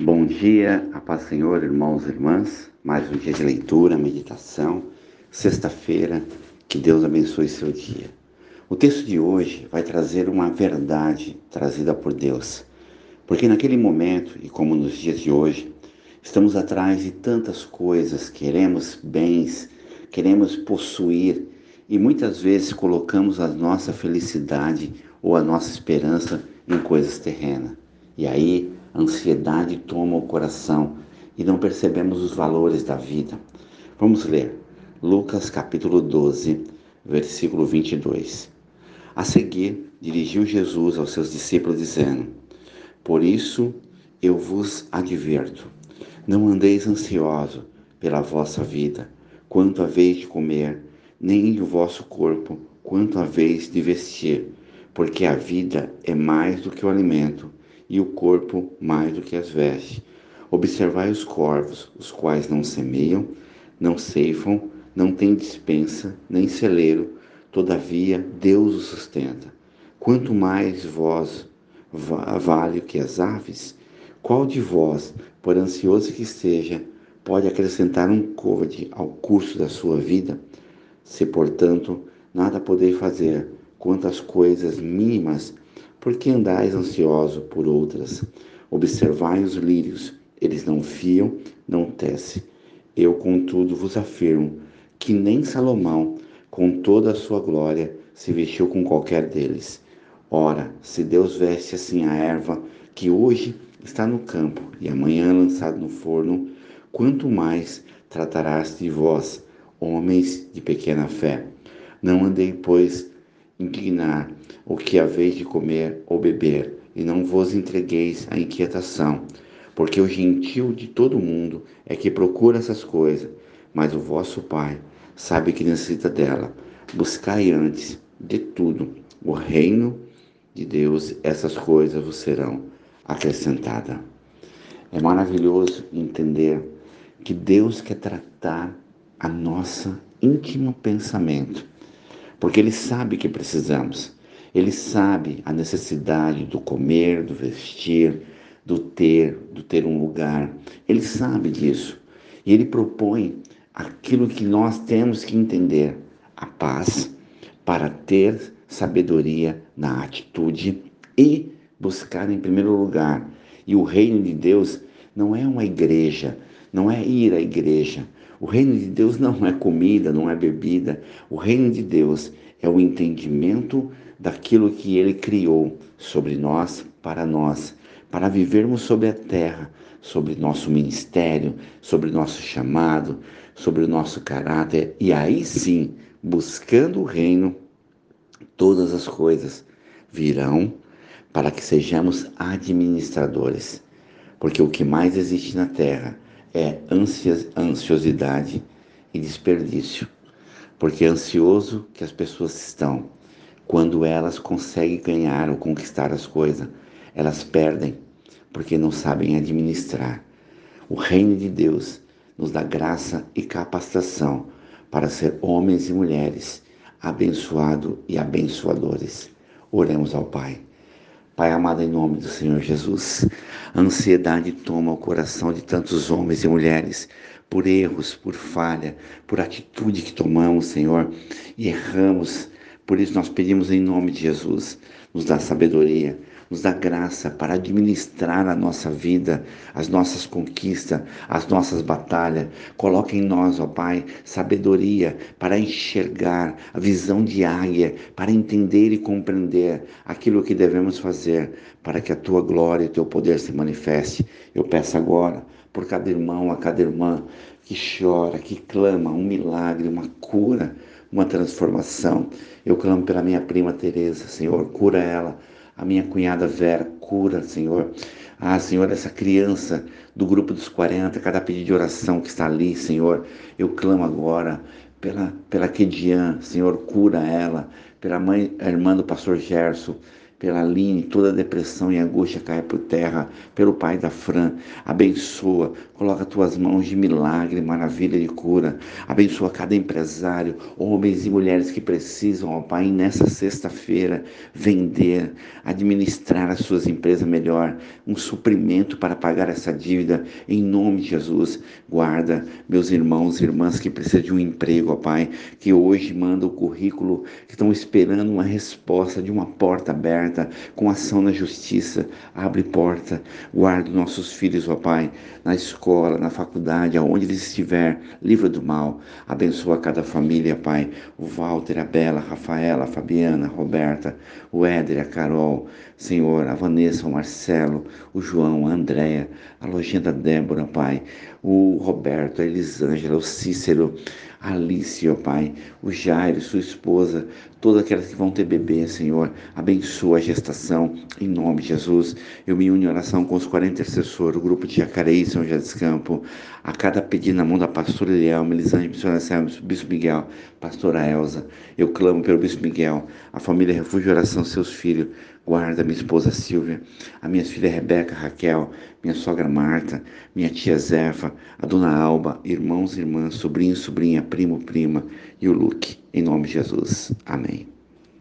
Bom dia, a paz Senhor, irmãos e irmãs. Mais um dia de leitura, meditação. Sexta-feira, que Deus abençoe seu dia. O texto de hoje vai trazer uma verdade trazida por Deus. Porque naquele momento, e como nos dias de hoje, estamos atrás de tantas coisas, queremos bens, queremos possuir e muitas vezes colocamos a nossa felicidade ou a nossa esperança em coisas terrenas. E aí ansiedade toma o coração e não percebemos os valores da vida. Vamos ler Lucas capítulo 12, versículo 22. A seguir, dirigiu Jesus aos seus discípulos, dizendo: Por isso eu vos adverto, não andeis ansioso pela vossa vida, quanto a vez de comer, nem o vosso corpo, quanto a vez de vestir, porque a vida é mais do que o alimento e o corpo mais do que as vestes. Observai os corvos, os quais não semeiam, não ceifam, não têm dispensa, nem celeiro, todavia Deus os sustenta. Quanto mais vós vale que as aves, qual de vós, por ansioso que esteja, pode acrescentar um côvade ao curso da sua vida? Se, portanto, nada podeis fazer quanto às coisas mínimas, por que andais ansioso por outras? Observai os lírios, eles não fiam, não tecem. Eu, contudo, vos afirmo que nem Salomão, com toda a sua glória, se vestiu com qualquer deles. Ora, se Deus veste assim a erva, que hoje está no campo e amanhã lançada no forno, quanto mais tratarás de vós, homens de pequena fé. Não andei, pois, indignar o que haveis de comer ou beber, e não vos entregueis à inquietação, porque o gentil de todo mundo é que procura essas coisas, mas o vosso Pai sabe que necessita dela. Buscai antes de tudo o reino de Deus, essas coisas vos serão acrescentadas. É maravilhoso entender que Deus quer tratar a nossa íntimo pensamento porque Ele sabe que precisamos. Ele sabe a necessidade do comer, do vestir, do ter, do ter um lugar. Ele sabe disso. E Ele propõe aquilo que nós temos que entender: a paz, para ter sabedoria na atitude e buscar em primeiro lugar. E o reino de Deus não é uma igreja, não é ir à igreja, o reino de Deus não é comida, não é bebida. O reino de Deus é o entendimento daquilo que ele criou sobre nós, para nós, para vivermos sobre a terra, sobre nosso ministério, sobre nosso chamado, sobre o nosso caráter. E aí sim, buscando o reino, todas as coisas virão para que sejamos administradores. Porque o que mais existe na terra é ansiosidade e desperdício. Porque é ansioso que as pessoas estão, quando elas conseguem ganhar ou conquistar as coisas, elas perdem, porque não sabem administrar. O reino de Deus nos dá graça e capacitação para ser homens e mulheres abençoados e abençoadores. Oremos ao Pai. Pai amado, em nome do Senhor Jesus, a ansiedade toma o coração de tantos homens e mulheres por erros, por falha, por atitude que tomamos, Senhor, e erramos. Por isso nós pedimos em nome de Jesus, nos dá sabedoria, nos dá graça para administrar a nossa vida, as nossas conquistas, as nossas batalhas. Coloque em nós, ó Pai, sabedoria para enxergar a visão de águia, para entender e compreender aquilo que devemos fazer para que a tua glória e o teu poder se manifeste. Eu peço agora por cada irmão, a cada irmã que chora, que clama um milagre, uma cura, uma transformação. Eu clamo pela minha prima Teresa, Senhor, cura ela a minha cunhada Vera, cura, Senhor. Ah, Senhor, essa criança do grupo dos 40, cada pedido de oração que está ali, Senhor, eu clamo agora pela, pela Kedian, Senhor, cura ela, pela mãe, irmã do pastor Gerson, pela Aline, toda depressão e angústia cai por terra, pelo pai da Fran, abençoa, coloca tuas mãos de milagre, maravilha de cura, abençoa cada empresário, homens e mulheres que precisam, ó Pai, nessa sexta-feira, vender, administrar as suas empresas melhor, um suprimento para pagar essa dívida, em nome de Jesus, guarda meus irmãos e irmãs que precisam de um emprego, ó Pai, que hoje mandam o currículo, que estão esperando uma resposta de uma porta aberta, com ação na justiça. Abre porta, guarda nossos filhos, ó Pai, na escola, na faculdade, aonde eles estiver, livra do mal. Abençoa cada família, Pai. O Walter, a Bela, a Rafaela, a Fabiana, a Roberta, o Éder, a Carol, Senhor, a Vanessa, o Marcelo, o João, a Andréia, a lojinha da Débora, Pai, o Roberto, a Elisângela, o Cícero, a Alice, ó Pai, o Jairo, sua esposa, todas aquelas que vão ter bebê, Senhor, abençoa a gestação, em nome de Jesus. Eu me uno em oração com os 40 intercessores, o grupo de Jacareí, São José dos Campos, a cada pedido na mão da pastora Eliel, Melisande, missionária Selma, Bispo Miguel, pastora Elza. Eu clamo pelo Bispo Miguel, a família Refúgio Oração, seus filhos, guarda minha esposa Silvia, a minha filha Rebeca, Raquel, minha sogra Marta, minha tia Zefa, a dona Alba, irmãos e irmãs, sobrinho, sobrinha, primo, prima e o Luke. Em nome de Jesus. Amém.